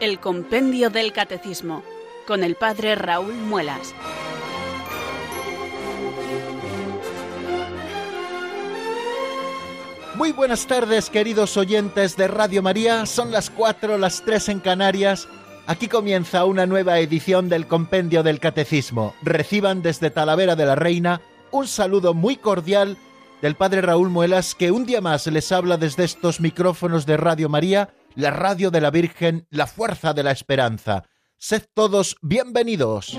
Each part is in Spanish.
El Compendio del Catecismo, con el Padre Raúl Muelas. Muy buenas tardes, queridos oyentes de Radio María. Son las 4, las 3 en Canarias. Aquí comienza una nueva edición del Compendio del Catecismo. Reciban desde Talavera de la Reina un saludo muy cordial del Padre Raúl Muelas, que un día más les habla desde estos micrófonos de Radio María, la radio de la Virgen, la fuerza de la esperanza. Sed todos bienvenidos.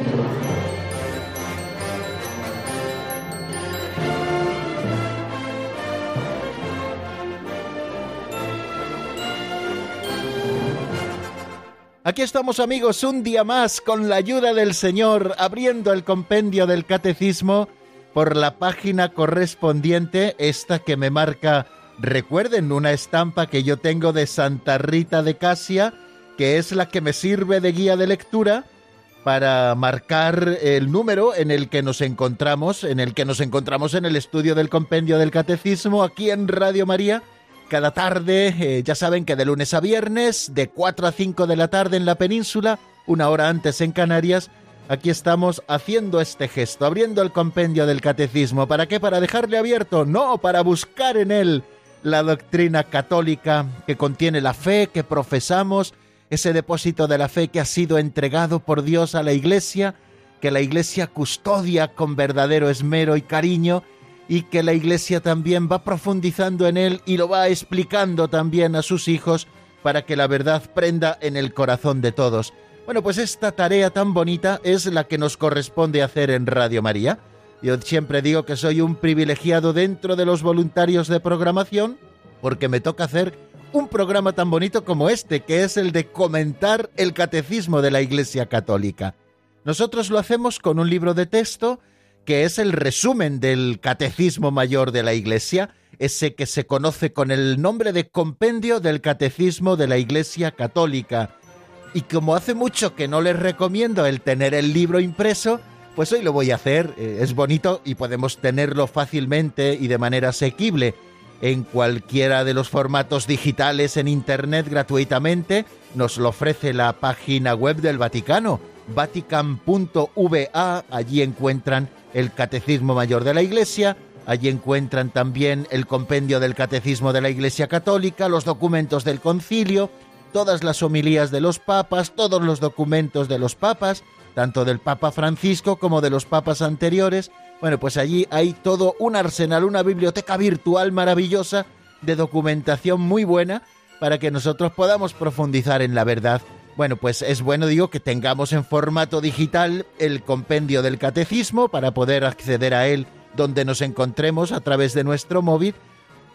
Aquí estamos amigos un día más con la ayuda del Señor abriendo el compendio del catecismo por la página correspondiente, esta que me marca, recuerden, una estampa que yo tengo de Santa Rita de Casia, que es la que me sirve de guía de lectura para marcar el número en el que nos encontramos, en el que nos encontramos en el estudio del compendio del catecismo aquí en Radio María cada tarde, eh, ya saben que de lunes a viernes, de 4 a 5 de la tarde en la península, una hora antes en Canarias, aquí estamos haciendo este gesto, abriendo el compendio del catecismo. ¿Para qué? Para dejarle abierto, no, para buscar en él la doctrina católica que contiene la fe que profesamos, ese depósito de la fe que ha sido entregado por Dios a la Iglesia, que la Iglesia custodia con verdadero esmero y cariño, y que la Iglesia también va profundizando en él y lo va explicando también a sus hijos para que la verdad prenda en el corazón de todos. Bueno, pues esta tarea tan bonita es la que nos corresponde hacer en Radio María. Yo siempre digo que soy un privilegiado dentro de los voluntarios de programación porque me toca hacer un programa tan bonito como este, que es el de comentar el catecismo de la Iglesia Católica. Nosotros lo hacemos con un libro de texto que es el resumen del Catecismo Mayor de la Iglesia, ese que se conoce con el nombre de Compendio del Catecismo de la Iglesia Católica. Y como hace mucho que no les recomiendo el tener el libro impreso, pues hoy lo voy a hacer. Eh, es bonito y podemos tenerlo fácilmente y de manera asequible en cualquiera de los formatos digitales en Internet gratuitamente. Nos lo ofrece la página web del Vaticano, vatican.va. Allí encuentran el Catecismo Mayor de la Iglesia, allí encuentran también el compendio del Catecismo de la Iglesia Católica, los documentos del concilio, todas las homilías de los papas, todos los documentos de los papas, tanto del Papa Francisco como de los papas anteriores. Bueno, pues allí hay todo un arsenal, una biblioteca virtual maravillosa de documentación muy buena para que nosotros podamos profundizar en la verdad bueno, pues es bueno, digo, que tengamos en formato digital el compendio del catecismo para poder acceder a él donde nos encontremos a través de nuestro móvil,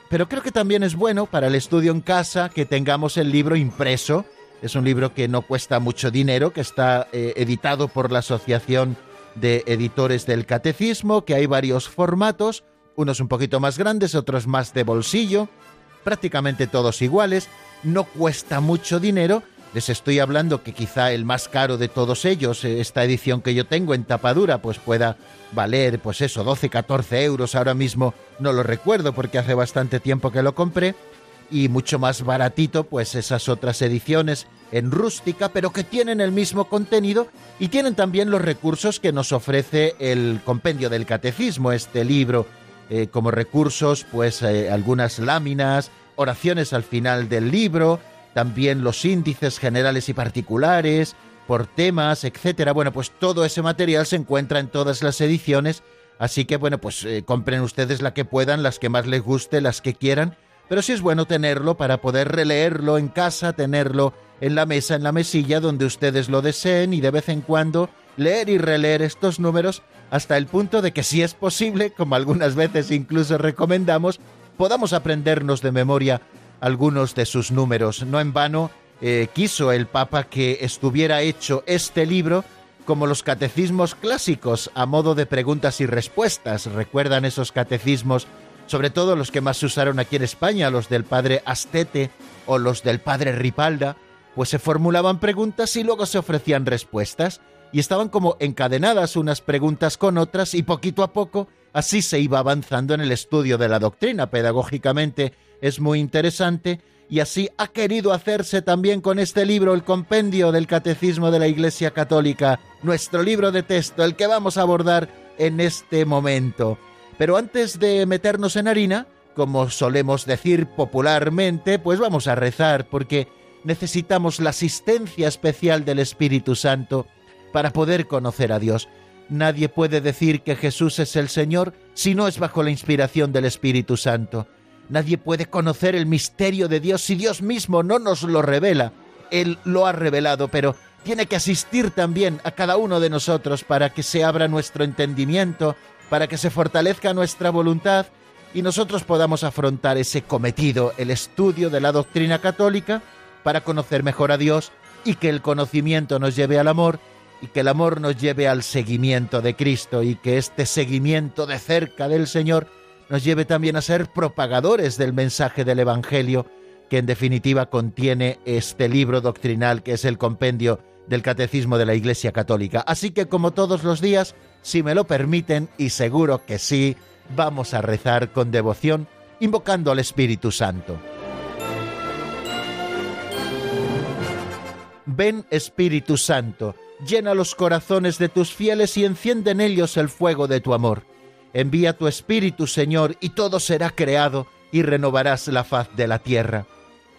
pero creo que también es bueno para el estudio en casa que tengamos el libro impreso. Es un libro que no cuesta mucho dinero, que está eh, editado por la Asociación de Editores del Catecismo, que hay varios formatos, unos un poquito más grandes, otros más de bolsillo, prácticamente todos iguales, no cuesta mucho dinero les estoy hablando que quizá el más caro de todos ellos, eh, esta edición que yo tengo en tapadura, pues pueda valer, pues eso, 12, 14 euros. Ahora mismo no lo recuerdo porque hace bastante tiempo que lo compré. Y mucho más baratito, pues esas otras ediciones en rústica, pero que tienen el mismo contenido y tienen también los recursos que nos ofrece el compendio del catecismo, este libro, eh, como recursos, pues eh, algunas láminas, oraciones al final del libro, también los índices generales y particulares, por temas, etcétera. Bueno, pues todo ese material se encuentra en todas las ediciones, así que bueno, pues eh, compren ustedes la que puedan, las que más les guste, las que quieran, pero sí es bueno tenerlo para poder releerlo en casa, tenerlo en la mesa, en la mesilla donde ustedes lo deseen y de vez en cuando leer y releer estos números hasta el punto de que si es posible, como algunas veces incluso recomendamos, podamos aprendernos de memoria algunos de sus números. No en vano eh, quiso el Papa que estuviera hecho este libro como los catecismos clásicos, a modo de preguntas y respuestas. ¿Recuerdan esos catecismos, sobre todo los que más se usaron aquí en España, los del padre Astete o los del padre Ripalda? Pues se formulaban preguntas y luego se ofrecían respuestas, y estaban como encadenadas unas preguntas con otras, y poquito a poco así se iba avanzando en el estudio de la doctrina pedagógicamente es muy interesante y así ha querido hacerse también con este libro, el compendio del Catecismo de la Iglesia Católica, nuestro libro de texto, el que vamos a abordar en este momento. Pero antes de meternos en harina, como solemos decir popularmente, pues vamos a rezar porque necesitamos la asistencia especial del Espíritu Santo para poder conocer a Dios. Nadie puede decir que Jesús es el Señor si no es bajo la inspiración del Espíritu Santo. Nadie puede conocer el misterio de Dios si Dios mismo no nos lo revela. Él lo ha revelado, pero tiene que asistir también a cada uno de nosotros para que se abra nuestro entendimiento, para que se fortalezca nuestra voluntad y nosotros podamos afrontar ese cometido, el estudio de la doctrina católica, para conocer mejor a Dios y que el conocimiento nos lleve al amor y que el amor nos lleve al seguimiento de Cristo y que este seguimiento de cerca del Señor nos lleve también a ser propagadores del mensaje del Evangelio que en definitiva contiene este libro doctrinal que es el compendio del Catecismo de la Iglesia Católica. Así que como todos los días, si me lo permiten, y seguro que sí, vamos a rezar con devoción, invocando al Espíritu Santo. Ven Espíritu Santo, llena los corazones de tus fieles y enciende en ellos el fuego de tu amor. Envía tu Espíritu, Señor, y todo será creado, y renovarás la faz de la tierra.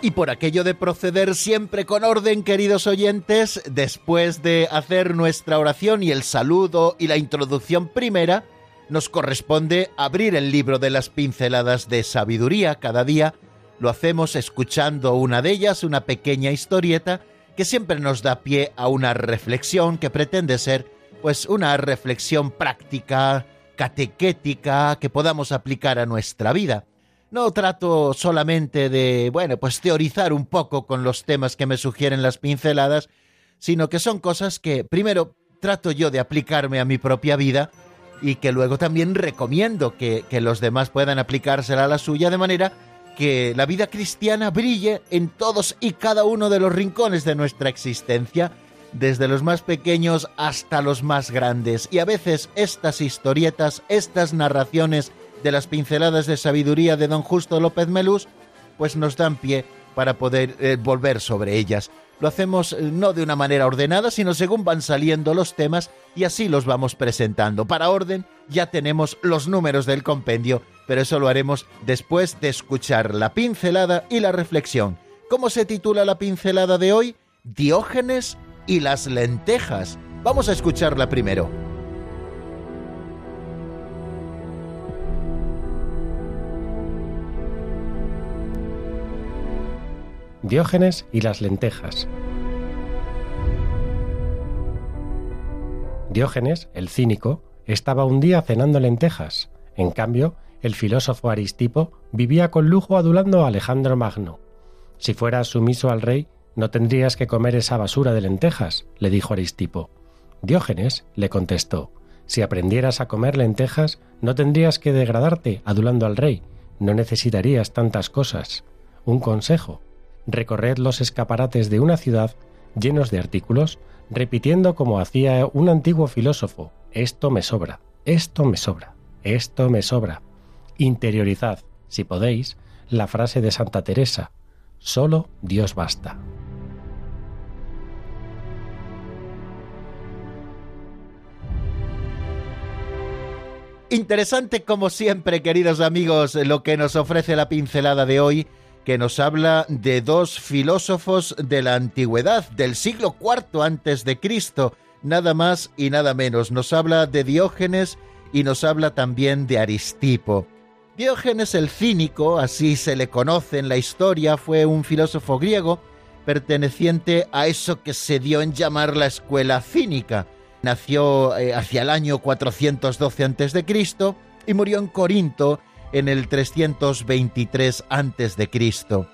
Y por aquello de proceder siempre con orden, queridos oyentes, después de hacer nuestra oración y el saludo y la introducción primera, nos corresponde abrir el libro de las pinceladas de sabiduría cada día. Lo hacemos escuchando una de ellas, una pequeña historieta, que siempre nos da pie a una reflexión que pretende ser, pues, una reflexión práctica, catequética, que podamos aplicar a nuestra vida. No trato solamente de, bueno, pues teorizar un poco con los temas que me sugieren las pinceladas, sino que son cosas que primero trato yo de aplicarme a mi propia vida y que luego también recomiendo que, que los demás puedan aplicársela a la suya de manera que la vida cristiana brille en todos y cada uno de los rincones de nuestra existencia, desde los más pequeños hasta los más grandes. Y a veces estas historietas, estas narraciones de las pinceladas de sabiduría de don Justo López Melús, pues nos dan pie para poder eh, volver sobre ellas. Lo hacemos eh, no de una manera ordenada, sino según van saliendo los temas y así los vamos presentando. Para orden ya tenemos los números del compendio, pero eso lo haremos después de escuchar la pincelada y la reflexión. ¿Cómo se titula la pincelada de hoy? Diógenes y las lentejas. Vamos a escucharla primero. Diógenes y las lentejas. Diógenes, el cínico, estaba un día cenando lentejas. En cambio, el filósofo Aristipo vivía con lujo adulando a Alejandro Magno. Si fueras sumiso al rey, no tendrías que comer esa basura de lentejas, le dijo Aristipo. Diógenes le contestó, si aprendieras a comer lentejas, no tendrías que degradarte adulando al rey, no necesitarías tantas cosas. Un consejo, recorred los escaparates de una ciudad llenos de artículos, repitiendo como hacía un antiguo filósofo, esto me sobra, esto me sobra, esto me sobra. Interiorizad, si podéis, la frase de Santa Teresa, solo Dios basta. Interesante como siempre, queridos amigos, lo que nos ofrece la pincelada de hoy que nos habla de dos filósofos de la antigüedad, del siglo IV antes de Cristo, nada más y nada menos. Nos habla de Diógenes y nos habla también de Aristipo. Diógenes el cínico, así se le conoce en la historia, fue un filósofo griego, perteneciente a eso que se dio en llamar la escuela cínica. Nació eh, hacia el año 412 a.C. y murió en Corinto en el 323 a.C.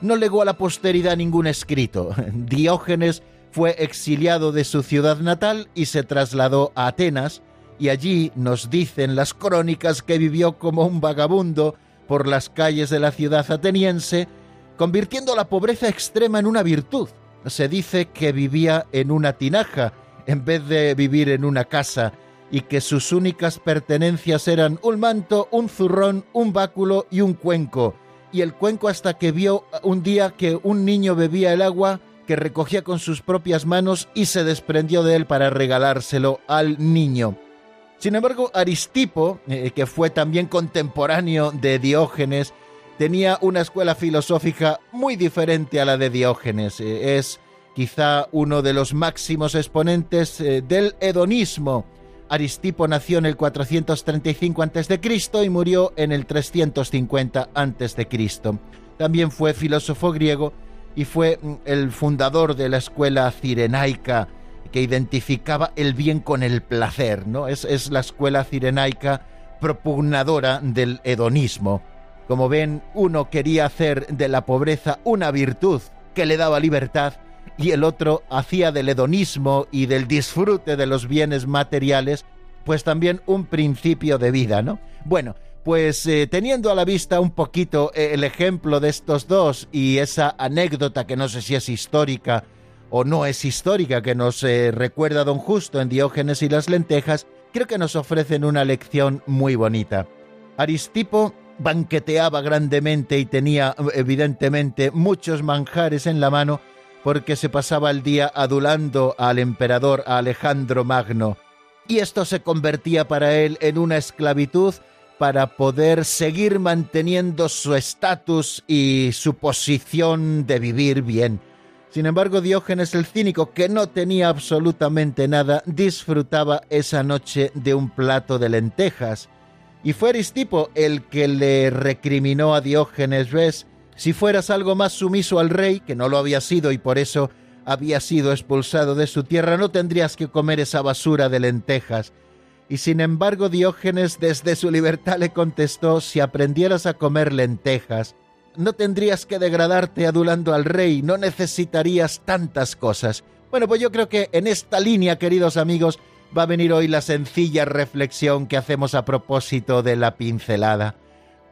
No legó a la posteridad ningún escrito. Diógenes fue exiliado de su ciudad natal y se trasladó a Atenas, y allí nos dicen las crónicas que vivió como un vagabundo por las calles de la ciudad ateniense, convirtiendo la pobreza extrema en una virtud. Se dice que vivía en una tinaja en vez de vivir en una casa y que sus únicas pertenencias eran un manto, un zurrón, un báculo y un cuenco. Y el cuenco hasta que vio un día que un niño bebía el agua que recogía con sus propias manos y se desprendió de él para regalárselo al niño. Sin embargo, Aristipo, eh, que fue también contemporáneo de Diógenes, tenía una escuela filosófica muy diferente a la de Diógenes. Eh, es quizá uno de los máximos exponentes eh, del hedonismo. Aristipo nació en el 435 a.C. y murió en el 350 a.C. También fue filósofo griego y fue mm, el fundador de la escuela cirenaica que identificaba el bien con el placer, ¿no? Es, es la escuela cirenaica propugnadora del hedonismo. Como ven, uno quería hacer de la pobreza una virtud que le daba libertad y el otro hacía del hedonismo y del disfrute de los bienes materiales pues también un principio de vida, ¿no? Bueno, pues eh, teniendo a la vista un poquito eh, el ejemplo de estos dos y esa anécdota que no sé si es histórica o no es histórica que nos eh, recuerda don Justo en Diógenes y las lentejas, creo que nos ofrecen una lección muy bonita. Aristipo banqueteaba grandemente y tenía evidentemente muchos manjares en la mano porque se pasaba el día adulando al emperador Alejandro Magno, y esto se convertía para él en una esclavitud para poder seguir manteniendo su estatus y su posición de vivir bien. Sin embargo, Diógenes el cínico, que no tenía absolutamente nada, disfrutaba esa noche de un plato de lentejas. Y fue Aristipo el que le recriminó a Diógenes, si fueras algo más sumiso al rey, que no lo había sido y por eso había sido expulsado de su tierra, no tendrías que comer esa basura de lentejas. Y sin embargo Diógenes desde su libertad le contestó, si aprendieras a comer lentejas, no tendrías que degradarte adulando al rey, no necesitarías tantas cosas. Bueno, pues yo creo que en esta línea, queridos amigos, va a venir hoy la sencilla reflexión que hacemos a propósito de la pincelada.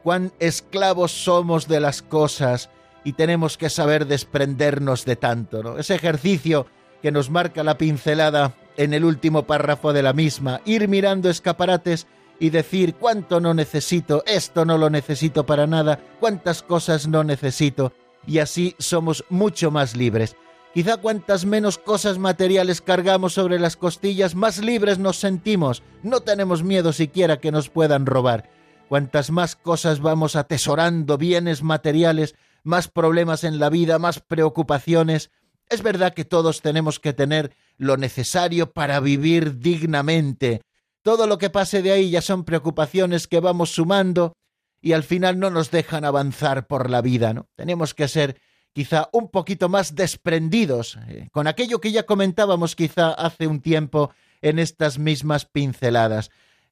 Cuán esclavos somos de las cosas y tenemos que saber desprendernos de tanto, ¿no? Ese ejercicio que nos marca la pincelada en el último párrafo de la misma, ir mirando escaparates y decir cuánto no necesito, esto no lo necesito para nada, cuántas cosas no necesito, y así somos mucho más libres. Quizá cuantas menos cosas materiales cargamos sobre las costillas, más libres nos sentimos, no tenemos miedo siquiera que nos puedan robar. Cuantas más cosas vamos atesorando, bienes materiales, más problemas en la vida, más preocupaciones. Es verdad que todos tenemos que tener lo necesario para vivir dignamente, todo lo que pase de ahí ya son preocupaciones que vamos sumando y al final no nos dejan avanzar por la vida, ¿no? Tenemos que ser quizá un poquito más desprendidos eh, con aquello que ya comentábamos quizá hace un tiempo en estas mismas pinceladas.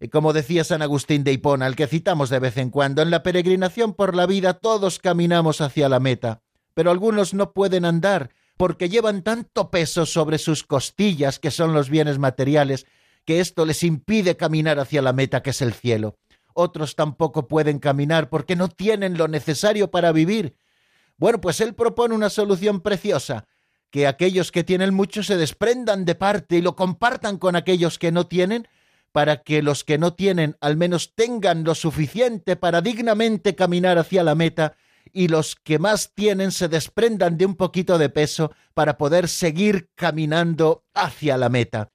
Como decía San Agustín de Hipona, al que citamos de vez en cuando, en la peregrinación por la vida todos caminamos hacia la meta, pero algunos no pueden andar porque llevan tanto peso sobre sus costillas, que son los bienes materiales, que esto les impide caminar hacia la meta que es el cielo. Otros tampoco pueden caminar porque no tienen lo necesario para vivir. Bueno, pues él propone una solución preciosa, que aquellos que tienen mucho se desprendan de parte y lo compartan con aquellos que no tienen, para que los que no tienen al menos tengan lo suficiente para dignamente caminar hacia la meta y los que más tienen se desprendan de un poquito de peso para poder seguir caminando hacia la meta.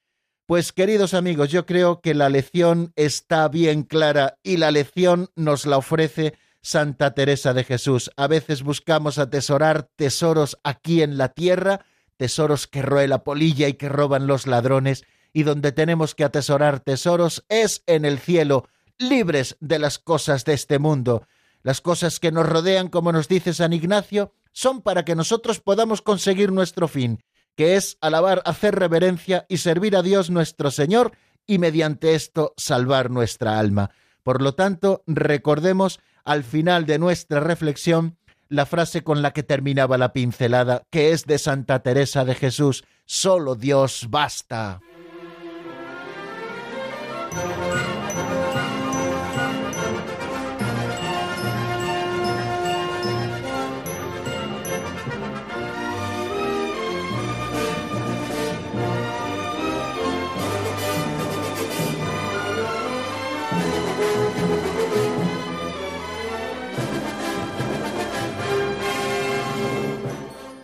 Pues queridos amigos, yo creo que la lección está bien clara y la lección nos la ofrece Santa Teresa de Jesús. A veces buscamos atesorar tesoros aquí en la tierra, tesoros que roe la polilla y que roban los ladrones, y donde tenemos que atesorar tesoros es en el cielo, libres de las cosas de este mundo. Las cosas que nos rodean, como nos dice San Ignacio, son para que nosotros podamos conseguir nuestro fin, que es alabar, hacer reverencia y servir a Dios nuestro Señor y mediante esto salvar nuestra alma. Por lo tanto, recordemos al final de nuestra reflexión la frase con la que terminaba la pincelada, que es de Santa Teresa de Jesús, solo Dios basta.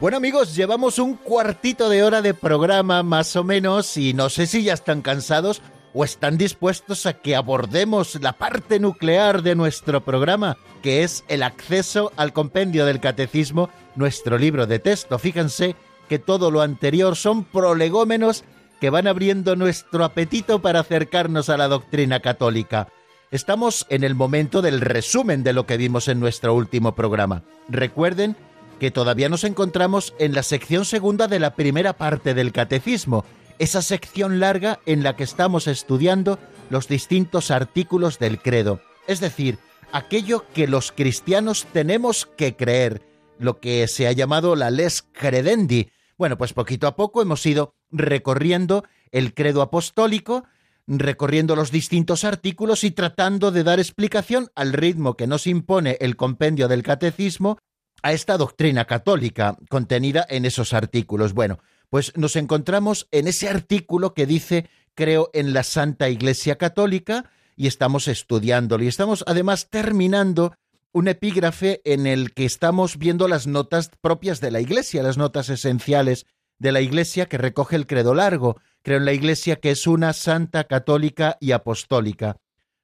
Bueno amigos, llevamos un cuartito de hora de programa más o menos y no sé si ya están cansados o están dispuestos a que abordemos la parte nuclear de nuestro programa, que es el acceso al compendio del catecismo, nuestro libro de texto. Fíjense que todo lo anterior son prolegómenos que van abriendo nuestro apetito para acercarnos a la doctrina católica. Estamos en el momento del resumen de lo que vimos en nuestro último programa. Recuerden que todavía nos encontramos en la sección segunda de la primera parte del catecismo, esa sección larga en la que estamos estudiando los distintos artículos del credo, es decir, aquello que los cristianos tenemos que creer, lo que se ha llamado la les credendi. Bueno, pues poquito a poco hemos ido recorriendo el credo apostólico, recorriendo los distintos artículos y tratando de dar explicación al ritmo que nos impone el compendio del catecismo a esta doctrina católica contenida en esos artículos. Bueno, pues nos encontramos en ese artículo que dice creo en la Santa Iglesia Católica y estamos estudiándolo y estamos además terminando un epígrafe en el que estamos viendo las notas propias de la Iglesia, las notas esenciales de la Iglesia que recoge el credo largo. Creo en la Iglesia que es una santa católica y apostólica.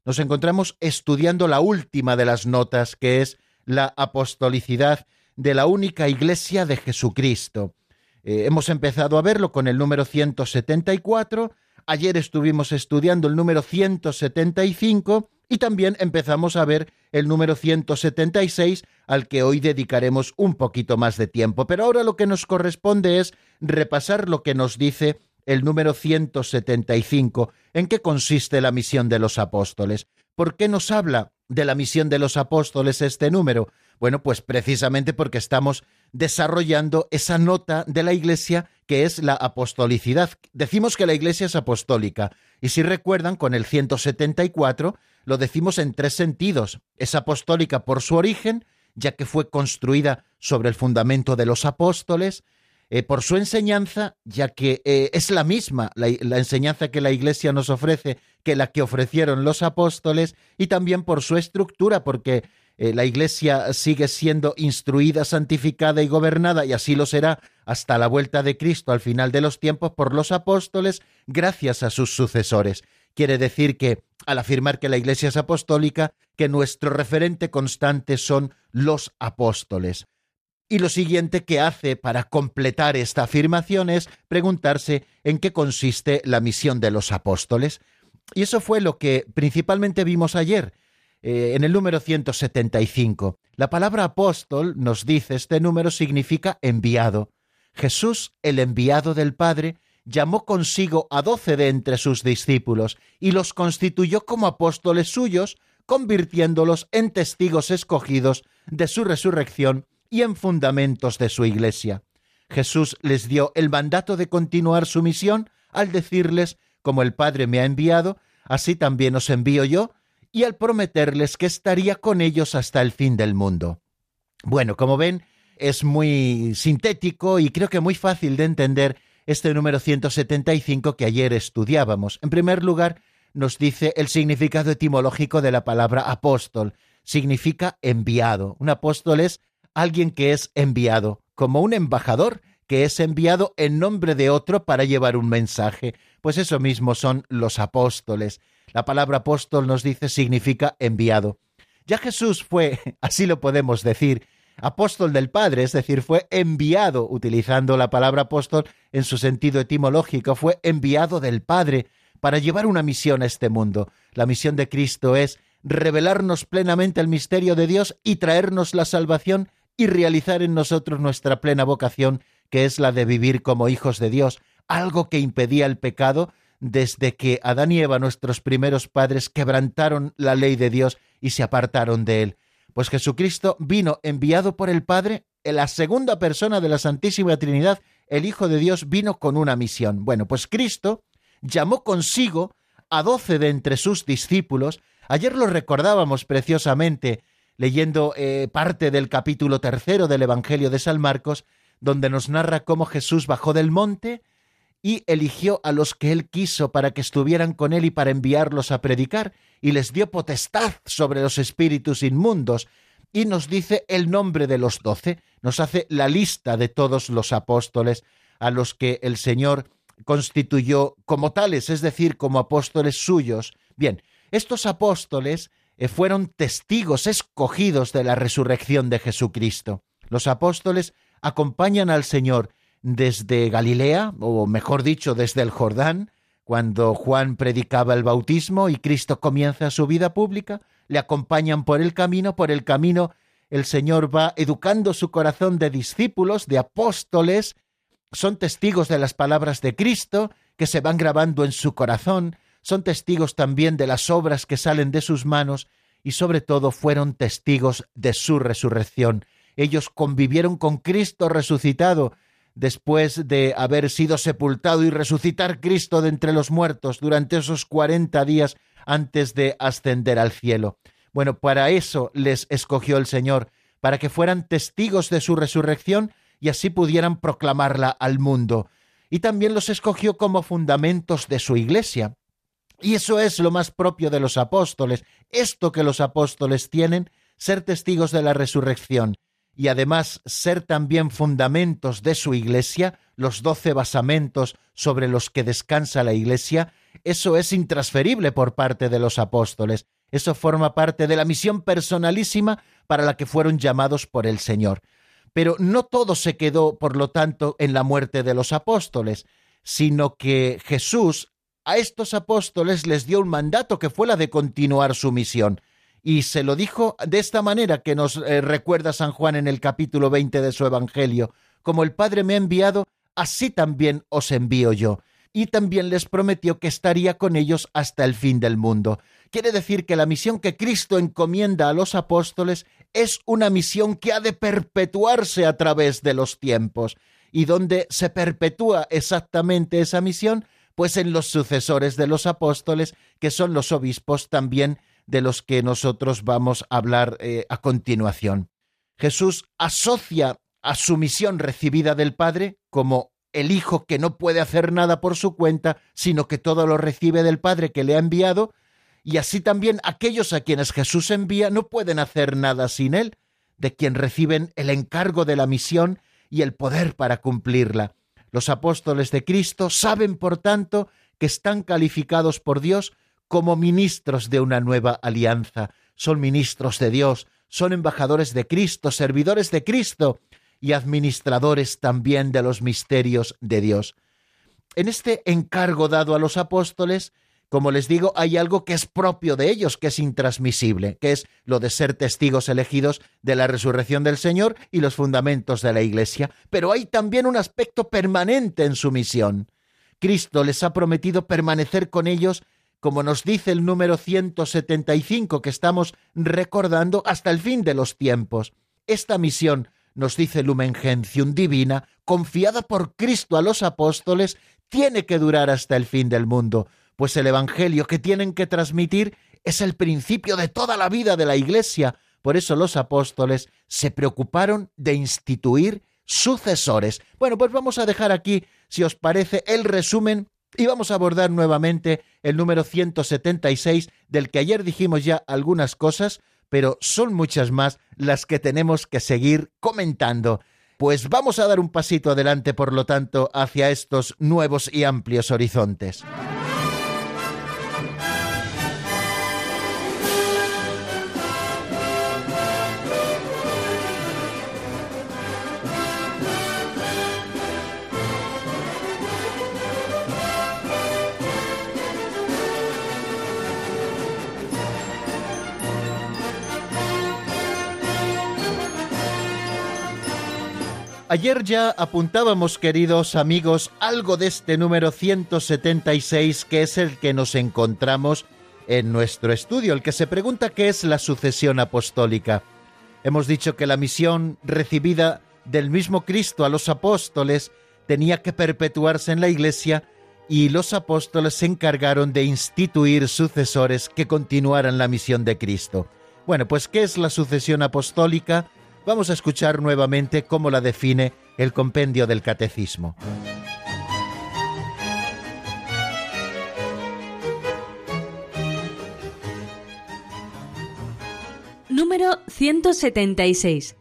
Nos encontramos estudiando la última de las notas, que es la apostolicidad de la única Iglesia de Jesucristo. Eh, hemos empezado a verlo con el número 174, ayer estuvimos estudiando el número 175 y también empezamos a ver el número 176 al que hoy dedicaremos un poquito más de tiempo. Pero ahora lo que nos corresponde es repasar lo que nos dice el número 175, en qué consiste la misión de los apóstoles. ¿Por qué nos habla de la misión de los apóstoles este número? Bueno, pues precisamente porque estamos desarrollando esa nota de la Iglesia que es la apostolicidad. Decimos que la Iglesia es apostólica y si recuerdan con el 174 lo decimos en tres sentidos. Es apostólica por su origen, ya que fue construida sobre el fundamento de los apóstoles, eh, por su enseñanza, ya que eh, es la misma la, enseñanza que la Iglesia nos ofrece que la que ofrecieron los apóstoles, y también por su estructura, porque eh, la Iglesia sigue siendo instruida, santificada y gobernada, y así lo será hasta la vuelta de Cristo al final de los tiempos por los apóstoles, gracias a sus sucesores. Quiere decir que, al afirmar que la Iglesia es apostólica, que nuestro referente constante son los apóstoles. Y lo siguiente que hace para completar esta afirmación es preguntarse en qué consiste la misión de los apóstoles. Y eso fue lo que principalmente vimos ayer, eh, en el número 175. La palabra apóstol, nos dice este número, significa enviado. Jesús, el enviado del Padre, llamó consigo a doce de entre sus discípulos y los constituyó como apóstoles suyos, convirtiéndolos en testigos escogidos de su resurrección y en fundamentos de su Iglesia. Jesús les dio el mandato de continuar su misión al decirles, como el Padre me ha enviado, así también os envío yo, y al prometerles que estaría con ellos hasta el fin del mundo. Bueno, como ven, es muy sintético y creo que muy fácil de entender este número 175 que ayer estudiábamos. En primer lugar, nos dice el significado etimológico de la palabra apóstol. Significa enviado. Un apóstol es alguien que es enviado, como un embajador que es enviado en nombre de otro para llevar un mensaje. Pues eso mismo son los apóstoles. La palabra apóstol nos dice significa enviado. Ya Jesús fue, así lo podemos decir, apóstol del Padre, es decir, fue enviado, utilizando la palabra apóstol en su sentido etimológico, fue enviado del Padre para llevar una misión a este mundo. La misión de Cristo es revelarnos plenamente el misterio de Dios y traernos la salvación y realizar en nosotros nuestra plena vocación, que es la de vivir como hijos de Dios, algo que impedía el pecado desde que Adán y Eva, nuestros primeros padres, quebrantaron la ley de Dios y se apartaron de él. Pues Jesucristo vino enviado por el Padre, en la segunda persona de la Santísima Trinidad, el Hijo de Dios vino con una misión. Bueno, pues Cristo llamó consigo a doce de entre sus discípulos. Ayer lo recordábamos preciosamente leyendo eh, parte del capítulo tercero del Evangelio de San Marcos, donde nos narra cómo Jesús bajó del monte y eligió a los que él quiso para que estuvieran con él y para enviarlos a predicar, y les dio potestad sobre los espíritus inmundos, y nos dice el nombre de los doce, nos hace la lista de todos los apóstoles a los que el Señor constituyó como tales, es decir, como apóstoles suyos. Bien, estos apóstoles eh, fueron testigos escogidos de la resurrección de Jesucristo. Los apóstoles acompañan al Señor desde Galilea, o mejor dicho, desde el Jordán, cuando Juan predicaba el bautismo y Cristo comienza su vida pública, le acompañan por el camino, por el camino el Señor va educando su corazón de discípulos, de apóstoles, son testigos de las palabras de Cristo que se van grabando en su corazón, son testigos también de las obras que salen de sus manos y sobre todo fueron testigos de su resurrección. Ellos convivieron con Cristo resucitado después de haber sido sepultado y resucitar Cristo de entre los muertos durante esos cuarenta días antes de ascender al cielo. Bueno, para eso les escogió el Señor, para que fueran testigos de su resurrección y así pudieran proclamarla al mundo. Y también los escogió como fundamentos de su iglesia. Y eso es lo más propio de los apóstoles, esto que los apóstoles tienen, ser testigos de la resurrección y además ser también fundamentos de su iglesia, los doce basamentos sobre los que descansa la iglesia, eso es intransferible por parte de los apóstoles. Eso forma parte de la misión personalísima para la que fueron llamados por el Señor. Pero no todo se quedó, por lo tanto, en la muerte de los apóstoles, sino que Jesús a estos apóstoles les dio un mandato que fue la de continuar su misión. Y se lo dijo de esta manera que nos eh, recuerda San Juan en el capítulo 20 de su Evangelio. Como el Padre me ha enviado, así también os envío yo. Y también les prometió que estaría con ellos hasta el fin del mundo. Quiere decir que la misión que Cristo encomienda a los apóstoles es una misión que ha de perpetuarse a través de los tiempos. ¿Y dónde se perpetúa exactamente esa misión? Pues en los sucesores de los apóstoles, que son los obispos también de los que nosotros vamos a hablar eh, a continuación. Jesús asocia a su misión recibida del Padre como el Hijo que no puede hacer nada por su cuenta, sino que todo lo recibe del Padre que le ha enviado, y así también aquellos a quienes Jesús envía no pueden hacer nada sin Él, de quien reciben el encargo de la misión y el poder para cumplirla. Los apóstoles de Cristo saben, por tanto, que están calificados por Dios como ministros de una nueva alianza. Son ministros de Dios, son embajadores de Cristo, servidores de Cristo y administradores también de los misterios de Dios. En este encargo dado a los apóstoles, como les digo, hay algo que es propio de ellos, que es intransmisible, que es lo de ser testigos elegidos de la resurrección del Señor y los fundamentos de la Iglesia. Pero hay también un aspecto permanente en su misión. Cristo les ha prometido permanecer con ellos, como nos dice el número 175 que estamos recordando, hasta el fin de los tiempos. Esta misión, nos dice Lumen Gentium Divina, confiada por Cristo a los apóstoles, tiene que durar hasta el fin del mundo pues el Evangelio que tienen que transmitir es el principio de toda la vida de la Iglesia. Por eso los apóstoles se preocuparon de instituir sucesores. Bueno, pues vamos a dejar aquí, si os parece, el resumen y vamos a abordar nuevamente el número 176, del que ayer dijimos ya algunas cosas, pero son muchas más las que tenemos que seguir comentando. Pues vamos a dar un pasito adelante, por lo tanto, hacia estos nuevos y amplios horizontes. Ayer ya apuntábamos, queridos amigos, algo de este número 176 que es el que nos encontramos en nuestro estudio, el que se pregunta qué es la sucesión apostólica. Hemos dicho que la misión recibida del mismo Cristo a los apóstoles tenía que perpetuarse en la Iglesia y los apóstoles se encargaron de instituir sucesores que continuaran la misión de Cristo. Bueno, pues ¿qué es la sucesión apostólica? Vamos a escuchar nuevamente cómo la define el compendio del Catecismo. Número 176.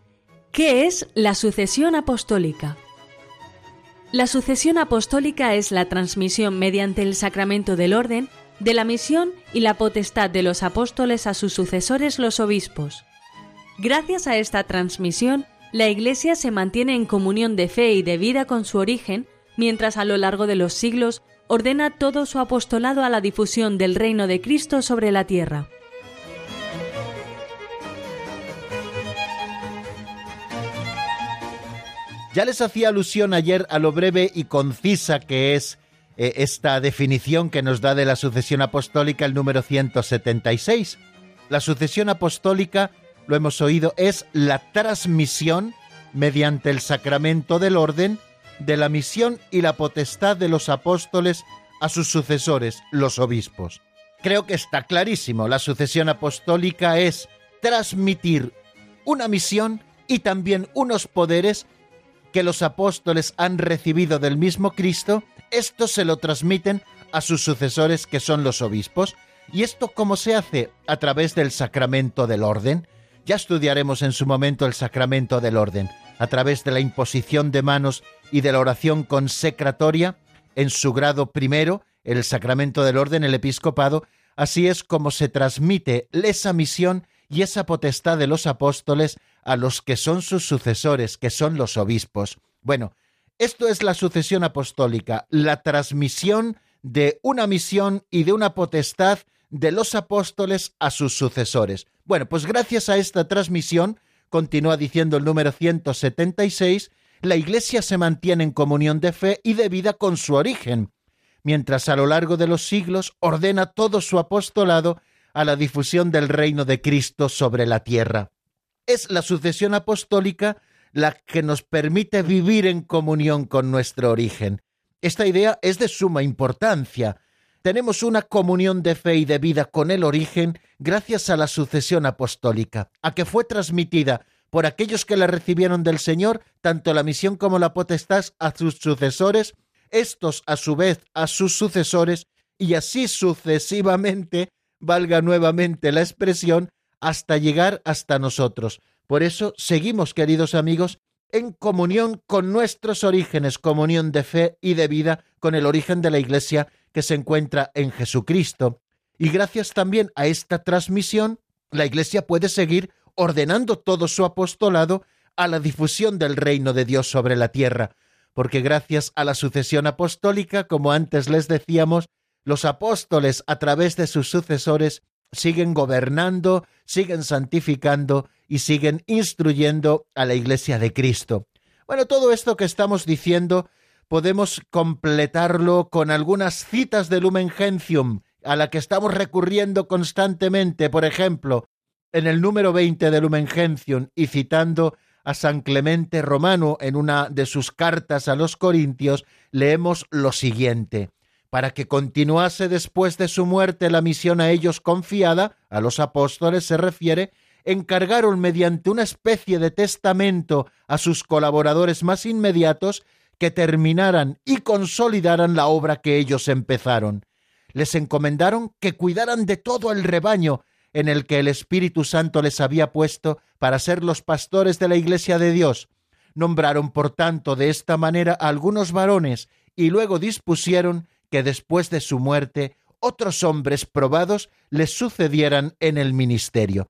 ¿Qué es la sucesión apostólica? La sucesión apostólica es la transmisión mediante el sacramento del orden de la misión y la potestad de los apóstoles a sus sucesores los obispos. Gracias a esta transmisión, la Iglesia se mantiene en comunión de fe y de vida con su origen, mientras a lo largo de los siglos ordena todo su apostolado a la difusión del reino de Cristo sobre la tierra. Ya les hacía alusión ayer a lo breve y concisa que es eh, esta definición que nos da de la sucesión apostólica el número 176. La sucesión apostólica lo hemos oído, es la transmisión mediante el sacramento del orden de la misión y la potestad de los apóstoles a sus sucesores, los obispos. Creo que está clarísimo, la sucesión apostólica es transmitir una misión y también unos poderes que los apóstoles han recibido del mismo Cristo, esto se lo transmiten a sus sucesores que son los obispos. ¿Y esto cómo se hace? A través del sacramento del orden. Ya estudiaremos en su momento el sacramento del orden, a través de la imposición de manos y de la oración consecratoria, en su grado primero, el sacramento del orden, el episcopado, así es como se transmite esa misión y esa potestad de los apóstoles a los que son sus sucesores, que son los obispos. Bueno, esto es la sucesión apostólica, la transmisión de una misión y de una potestad de los apóstoles a sus sucesores. Bueno, pues gracias a esta transmisión, continúa diciendo el número 176, la Iglesia se mantiene en comunión de fe y de vida con su origen, mientras a lo largo de los siglos ordena todo su apostolado a la difusión del reino de Cristo sobre la tierra. Es la sucesión apostólica la que nos permite vivir en comunión con nuestro origen. Esta idea es de suma importancia, tenemos una comunión de fe y de vida con el origen gracias a la sucesión apostólica, a que fue transmitida por aquellos que la recibieron del Señor, tanto la misión como la potestad a sus sucesores, estos a su vez a sus sucesores, y así sucesivamente, valga nuevamente la expresión, hasta llegar hasta nosotros. Por eso seguimos, queridos amigos, en comunión con nuestros orígenes, comunión de fe y de vida con el origen de la Iglesia que se encuentra en Jesucristo. Y gracias también a esta transmisión, la Iglesia puede seguir ordenando todo su apostolado a la difusión del reino de Dios sobre la tierra, porque gracias a la sucesión apostólica, como antes les decíamos, los apóstoles a través de sus sucesores siguen gobernando, siguen santificando y siguen instruyendo a la Iglesia de Cristo. Bueno, todo esto que estamos diciendo podemos completarlo con algunas citas de Lumen Gentium a la que estamos recurriendo constantemente, por ejemplo, en el número 20 de Lumen Gentium y citando a San Clemente Romano en una de sus cartas a los Corintios, leemos lo siguiente. Para que continuase después de su muerte la misión a ellos confiada, a los apóstoles se refiere, encargaron mediante una especie de testamento a sus colaboradores más inmediatos que terminaran y consolidaran la obra que ellos empezaron. Les encomendaron que cuidaran de todo el rebaño en el que el Espíritu Santo les había puesto para ser los pastores de la Iglesia de Dios. Nombraron, por tanto, de esta manera a algunos varones y luego dispusieron que después de su muerte otros hombres probados les sucedieran en el ministerio.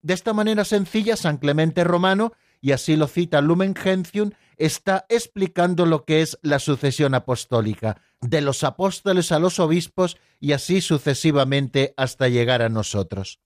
De esta manera sencilla, San Clemente Romano, y así lo cita Lumen Gentium, está explicando lo que es la sucesión apostólica, de los apóstoles a los obispos y así sucesivamente hasta llegar a nosotros.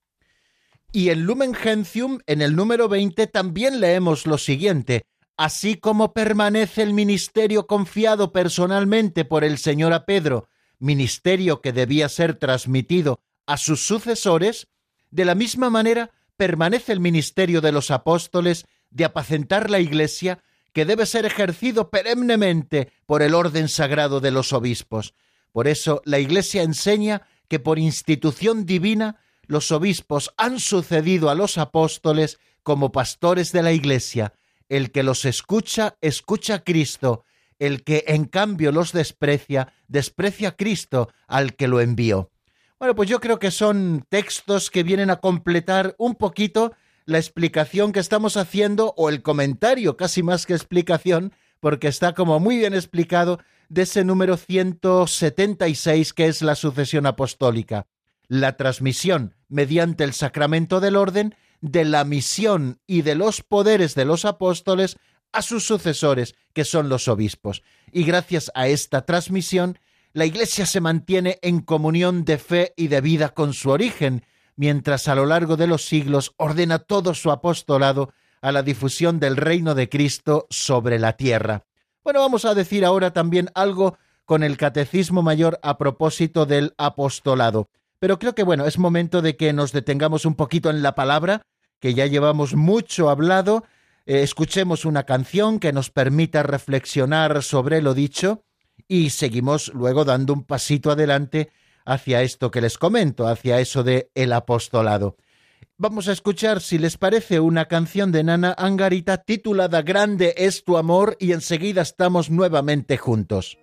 Y en Lumen Gentium, en el número 20, también leemos lo siguiente, así como permanece el ministerio confiado personalmente por el Señor a Pedro, ministerio que debía ser transmitido a sus sucesores, de la misma manera permanece el ministerio de los apóstoles de apacentar la Iglesia, que debe ser ejercido perennemente por el orden sagrado de los obispos. Por eso la Iglesia enseña que por institución divina los obispos han sucedido a los apóstoles como pastores de la Iglesia. El que los escucha, escucha a Cristo. El que en cambio los desprecia, desprecia a Cristo al que lo envió. Bueno, pues yo creo que son textos que vienen a completar un poquito la explicación que estamos haciendo o el comentario, casi más que explicación, porque está como muy bien explicado de ese número 176 que es la sucesión apostólica, la transmisión mediante el sacramento del orden de la misión y de los poderes de los apóstoles a sus sucesores, que son los obispos. Y gracias a esta transmisión la Iglesia se mantiene en comunión de fe y de vida con su origen, mientras a lo largo de los siglos ordena todo su apostolado a la difusión del reino de Cristo sobre la tierra. Bueno, vamos a decir ahora también algo con el Catecismo Mayor a propósito del apostolado. Pero creo que bueno, es momento de que nos detengamos un poquito en la palabra, que ya llevamos mucho hablado, eh, escuchemos una canción que nos permita reflexionar sobre lo dicho y seguimos luego dando un pasito adelante hacia esto que les comento, hacia eso de el apostolado. Vamos a escuchar, si les parece, una canción de Nana Angarita titulada Grande es tu amor y enseguida estamos nuevamente juntos.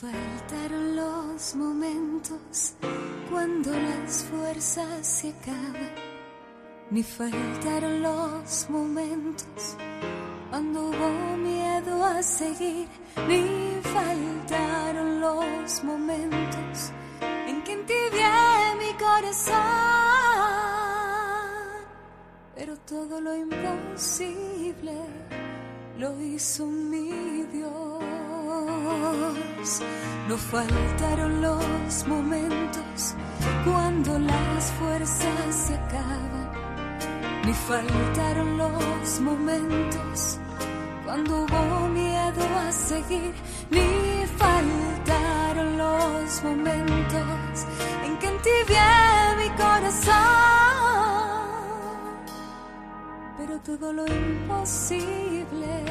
Faltaron los momentos cuando las fuerzas se acaban, ni faltaron los momentos cuando hubo miedo a seguir, ni faltaron los momentos en que entibié mi corazón, pero todo lo imposible lo hizo mi Dios. No faltaron los momentos cuando las fuerzas se acaban, ni faltaron los momentos cuando hubo miedo a seguir, ni faltaron los momentos en que entibié mi corazón. Pero todo lo imposible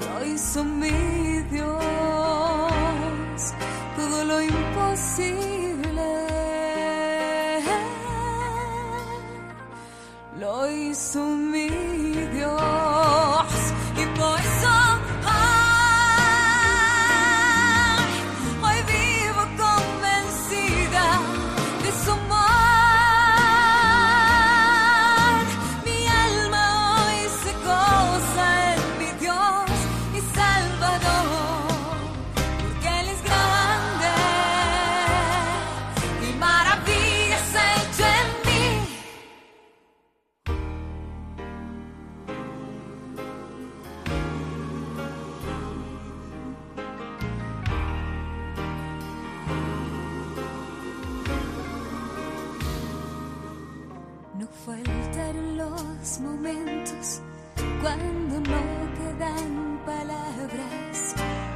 lo hizo mi Dios, todo lo imposible. Lo hizo mi Dios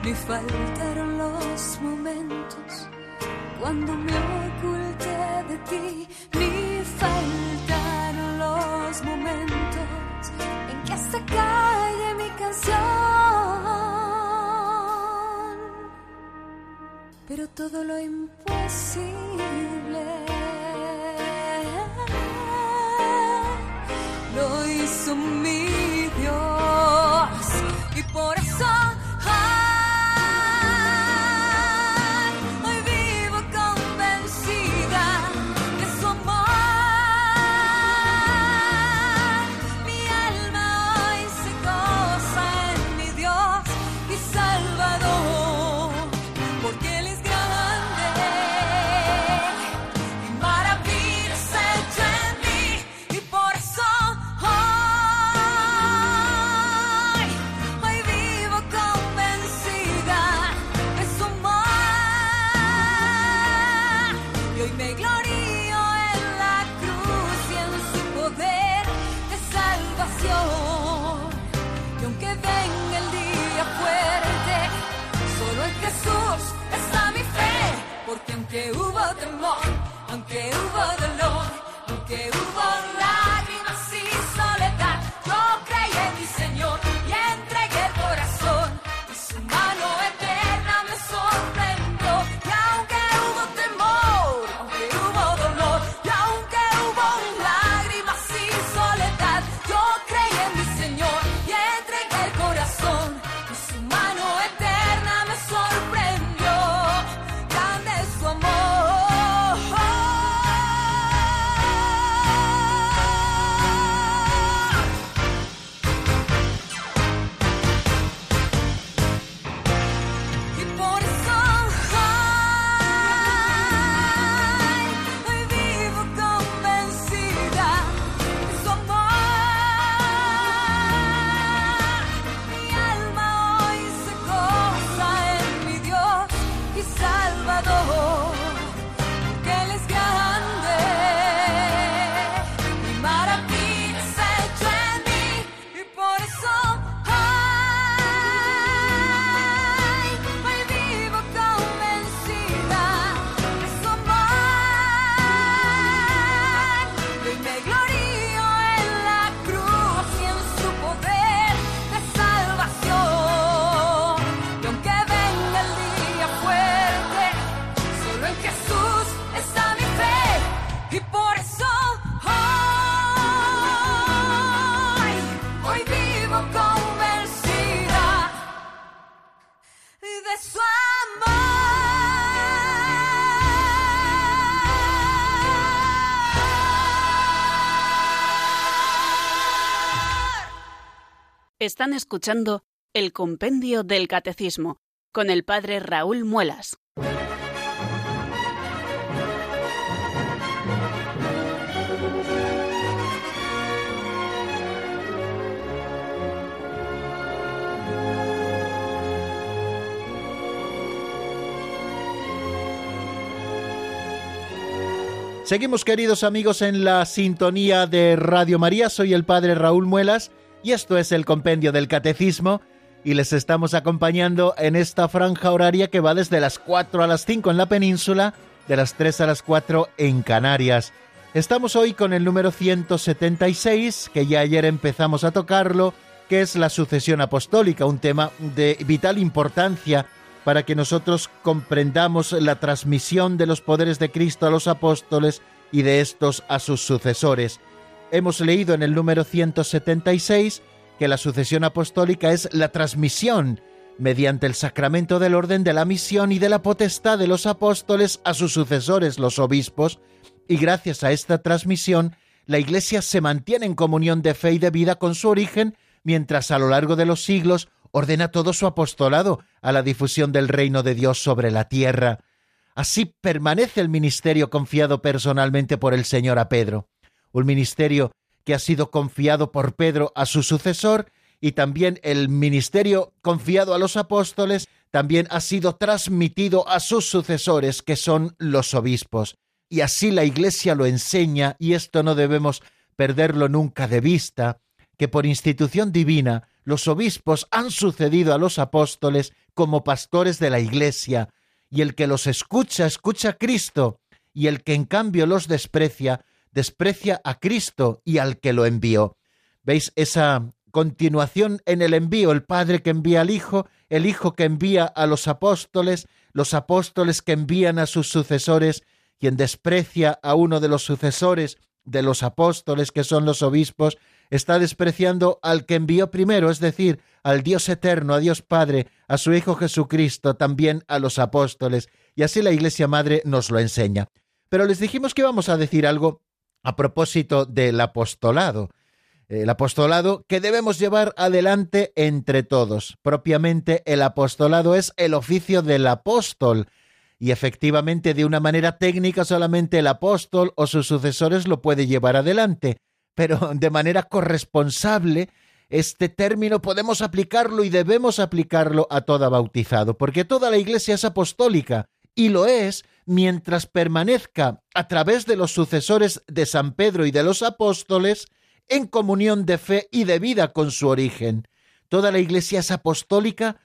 ni faltaron los momentos cuando me oculté de ti, ni faltaron los momentos en que se calle mi canción. Pero todo lo imposible lo hizo mi aunque hubo dolor, aunque hubo lágrimas Están escuchando el Compendio del Catecismo con el Padre Raúl Muelas. Seguimos queridos amigos en la sintonía de Radio María, soy el Padre Raúl Muelas y esto es el Compendio del Catecismo y les estamos acompañando en esta franja horaria que va desde las 4 a las 5 en la península, de las 3 a las 4 en Canarias. Estamos hoy con el número 176, que ya ayer empezamos a tocarlo, que es la sucesión apostólica, un tema de vital importancia para que nosotros comprendamos la transmisión de los poderes de Cristo a los apóstoles y de estos a sus sucesores. Hemos leído en el número 176 que la sucesión apostólica es la transmisión mediante el sacramento del orden de la misión y de la potestad de los apóstoles a sus sucesores, los obispos, y gracias a esta transmisión la Iglesia se mantiene en comunión de fe y de vida con su origen, mientras a lo largo de los siglos ordena todo su apostolado a la difusión del reino de Dios sobre la tierra. Así permanece el ministerio confiado personalmente por el Señor a Pedro, un ministerio que ha sido confiado por Pedro a su sucesor y también el ministerio confiado a los apóstoles también ha sido transmitido a sus sucesores, que son los obispos. Y así la Iglesia lo enseña, y esto no debemos perderlo nunca de vista, que por institución divina los obispos han sucedido a los apóstoles como pastores de la Iglesia, y el que los escucha, escucha a Cristo, y el que en cambio los desprecia, desprecia a Cristo y al que lo envió. ¿Veis esa continuación en el envío? El Padre que envía al Hijo, el Hijo que envía a los apóstoles, los apóstoles que envían a sus sucesores, quien desprecia a uno de los sucesores de los apóstoles, que son los obispos, está despreciando al que envió primero, es decir, al Dios eterno, a Dios Padre, a su Hijo Jesucristo, también a los apóstoles, y así la Iglesia Madre nos lo enseña. Pero les dijimos que íbamos a decir algo a propósito del apostolado. El apostolado que debemos llevar adelante entre todos. Propiamente el apostolado es el oficio del apóstol, y efectivamente de una manera técnica solamente el apóstol o sus sucesores lo puede llevar adelante, pero de manera corresponsable este término podemos aplicarlo y debemos aplicarlo a toda bautizado, porque toda la Iglesia es apostólica y lo es mientras permanezca a través de los sucesores de San Pedro y de los apóstoles en comunión de fe y de vida con su origen. Toda la Iglesia es apostólica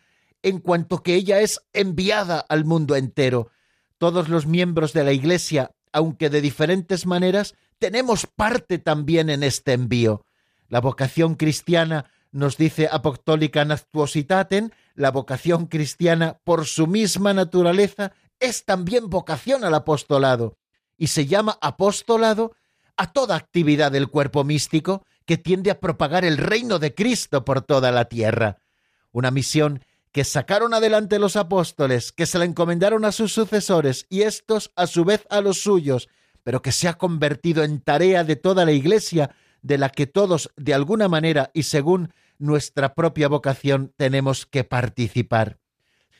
en cuanto que ella es enviada al mundo entero. todos los miembros de la Iglesia, aunque de diferentes maneras, tenemos parte también en este envío. La vocación cristiana nos dice Apostolica Natuositaten, la vocación cristiana por su misma naturaleza es también vocación al apostolado y se llama apostolado a toda actividad del cuerpo místico que tiende a propagar el reino de Cristo por toda la tierra. Una misión que sacaron adelante los apóstoles, que se la encomendaron a sus sucesores y estos a su vez a los suyos, pero que se ha convertido en tarea de toda la Iglesia, de la que todos, de alguna manera y según nuestra propia vocación, tenemos que participar.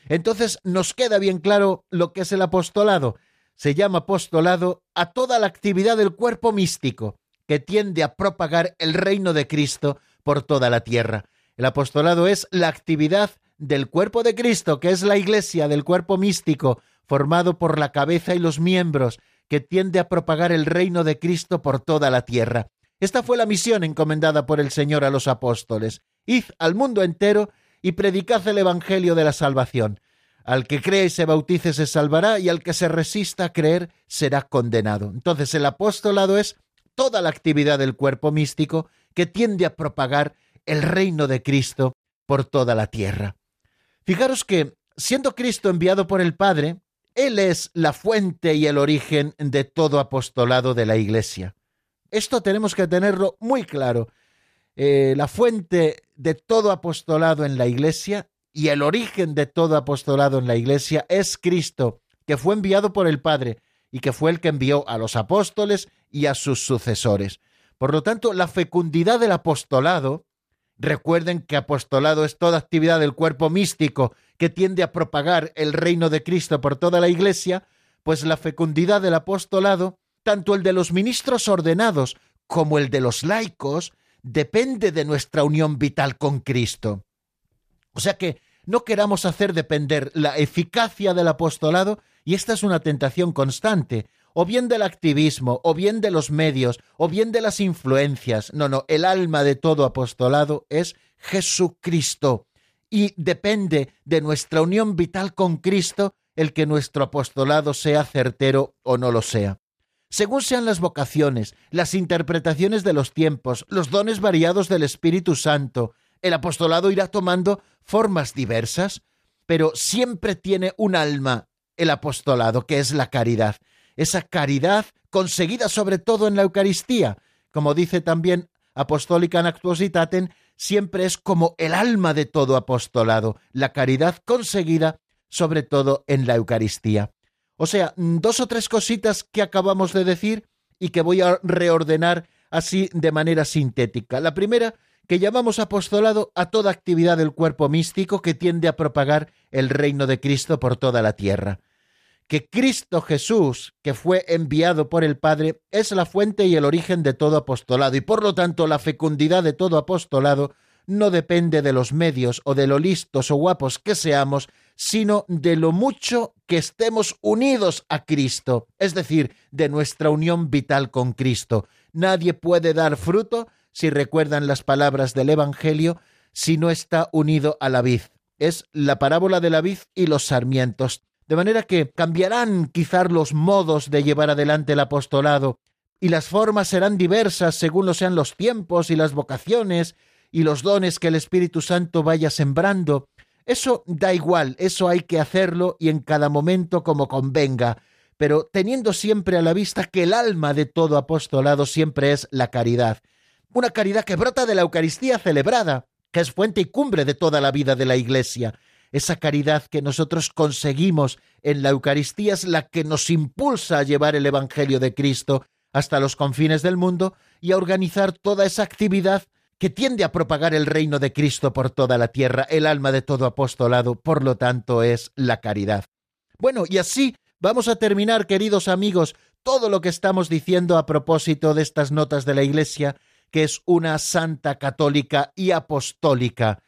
Entonces nos queda bien claro lo que es el apostolado. Se llama apostolado a toda la actividad del cuerpo místico que tiende a propagar el reino de Cristo por toda la tierra. El apostolado es la actividad del cuerpo de Cristo, que es la iglesia del cuerpo místico, formado por la cabeza y los miembros, que tiende a propagar el reino de Cristo por toda la tierra. Esta fue la misión encomendada por el Señor a los apóstoles. Id al mundo entero y predicad el Evangelio de la salvación. Al que cree y se bautice se salvará, y al que se resista a creer será condenado. Entonces el apostolado es toda la actividad del cuerpo místico que tiende a propagar el reino de Cristo por toda la tierra. Fijaros que, siendo Cristo enviado por el Padre, Él es la fuente y el origen de todo apostolado de la Iglesia. Esto tenemos que tenerlo muy claro. Eh, la fuente de todo apostolado en la Iglesia y el origen de todo apostolado en la Iglesia es Cristo, que fue enviado por el Padre y que fue el que envió a los apóstoles y a sus sucesores. Por lo tanto, la fecundidad del apostolado, recuerden que apostolado es toda actividad del cuerpo místico que tiende a propagar el reino de Cristo por toda la Iglesia, pues la fecundidad del apostolado, tanto el de los ministros ordenados como el de los laicos, depende de nuestra unión vital con Cristo. O sea que no queramos hacer depender la eficacia del apostolado, y esta es una tentación constante, o bien del activismo, o bien de los medios, o bien de las influencias. No, no, el alma de todo apostolado es Jesucristo. Y depende de nuestra unión vital con Cristo el que nuestro apostolado sea certero o no lo sea. Según sean las vocaciones, las interpretaciones de los tiempos, los dones variados del Espíritu Santo, el apostolado irá tomando formas diversas, pero siempre tiene un alma el apostolado, que es la caridad esa caridad conseguida sobre todo en la Eucaristía, como dice también Apostólica Actuositaten, siempre es como el alma de todo apostolado, la caridad conseguida sobre todo en la Eucaristía. O sea, dos o tres cositas que acabamos de decir y que voy a reordenar así de manera sintética. La primera, que llamamos apostolado a toda actividad del cuerpo místico que tiende a propagar el reino de Cristo por toda la tierra que Cristo Jesús, que fue enviado por el Padre, es la fuente y el origen de todo apostolado, y por lo tanto la fecundidad de todo apostolado no depende de los medios o de lo listos o guapos que seamos, sino de lo mucho que estemos unidos a Cristo, es decir, de nuestra unión vital con Cristo. Nadie puede dar fruto, si recuerdan las palabras del Evangelio, si no está unido a la vid. Es la parábola de la vid y los sarmientos. De manera que cambiarán quizás los modos de llevar adelante el apostolado y las formas serán diversas según lo sean los tiempos y las vocaciones y los dones que el Espíritu Santo vaya sembrando. Eso da igual, eso hay que hacerlo y en cada momento como convenga, pero teniendo siempre a la vista que el alma de todo apostolado siempre es la caridad. Una caridad que brota de la Eucaristía celebrada, que es fuente y cumbre de toda la vida de la Iglesia esa caridad que nosotros conseguimos en la Eucaristía es la que nos impulsa a llevar el Evangelio de Cristo hasta los confines del mundo y a organizar toda esa actividad que tiende a propagar el reino de Cristo por toda la tierra. El alma de todo apostolado, por lo tanto, es la caridad. Bueno, y así vamos a terminar, queridos amigos, todo lo que estamos diciendo a propósito de estas notas de la Iglesia, que es una santa católica y apostólica.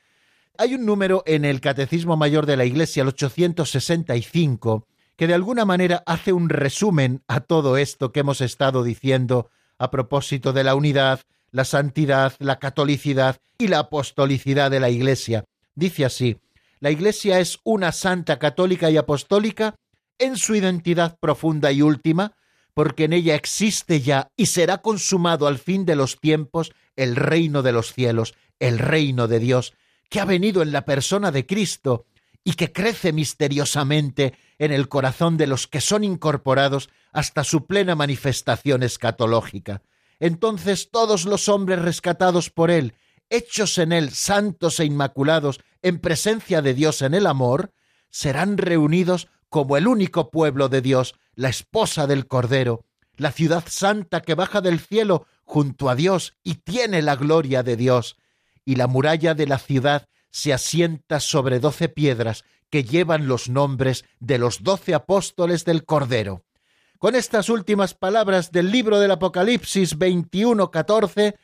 Hay un número en el Catecismo Mayor de la Iglesia, el 865, que de alguna manera hace un resumen a todo esto que hemos estado diciendo a propósito de la unidad, la santidad, la catolicidad y la apostolicidad de la Iglesia. Dice así, la Iglesia es una santa católica y apostólica en su identidad profunda y última, porque en ella existe ya y será consumado al fin de los tiempos el reino de los cielos, el reino de Dios, que ha venido en la persona de Cristo y que crece misteriosamente en el corazón de los que son incorporados hasta su plena manifestación escatológica. Entonces todos los hombres rescatados por Él, hechos en Él santos e inmaculados, en presencia de Dios en el amor, serán reunidos como el único pueblo de Dios, la esposa del Cordero, la ciudad santa que baja del cielo junto a Dios y tiene la gloria de Dios, y la muralla de la ciudad se asienta sobre doce piedras que llevan los nombres de los doce apóstoles del Cordero. Con estas últimas palabras del libro del Apocalipsis 21-14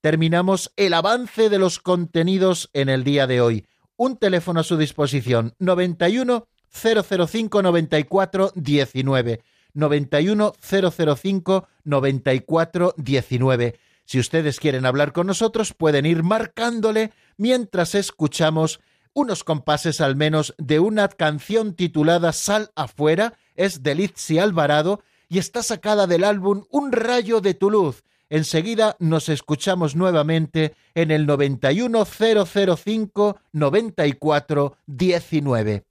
terminamos el avance de los contenidos en el día de hoy. Un teléfono a su disposición 91 005 94 19 91 005 94 19 si ustedes quieren hablar con nosotros, pueden ir marcándole mientras escuchamos unos compases al menos de una canción titulada Sal afuera, es de Lizzy Alvarado y está sacada del álbum Un rayo de tu luz. Enseguida nos escuchamos nuevamente en el 91005 94 19.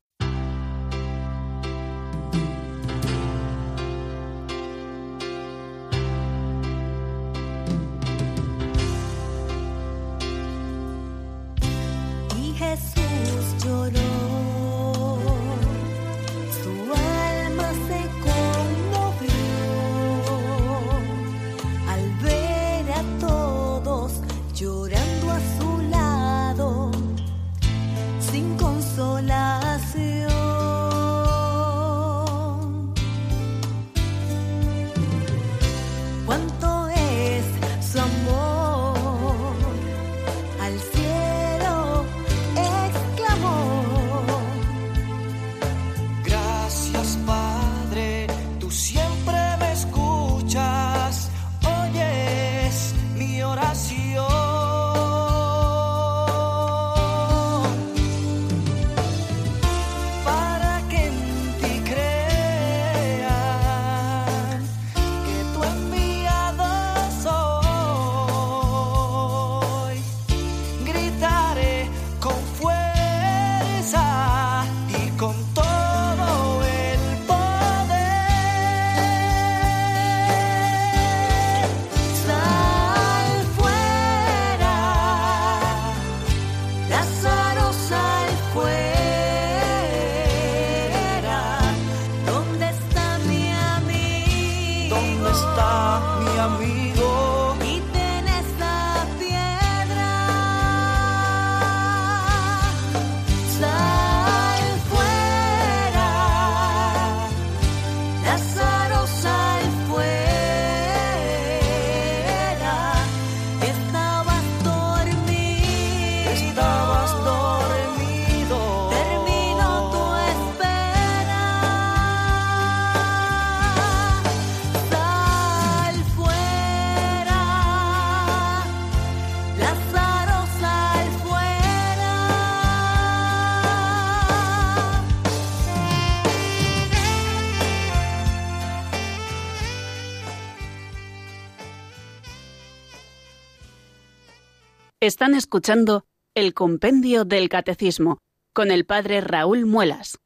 Están escuchando el Compendio del Catecismo con el Padre Raúl Muelas.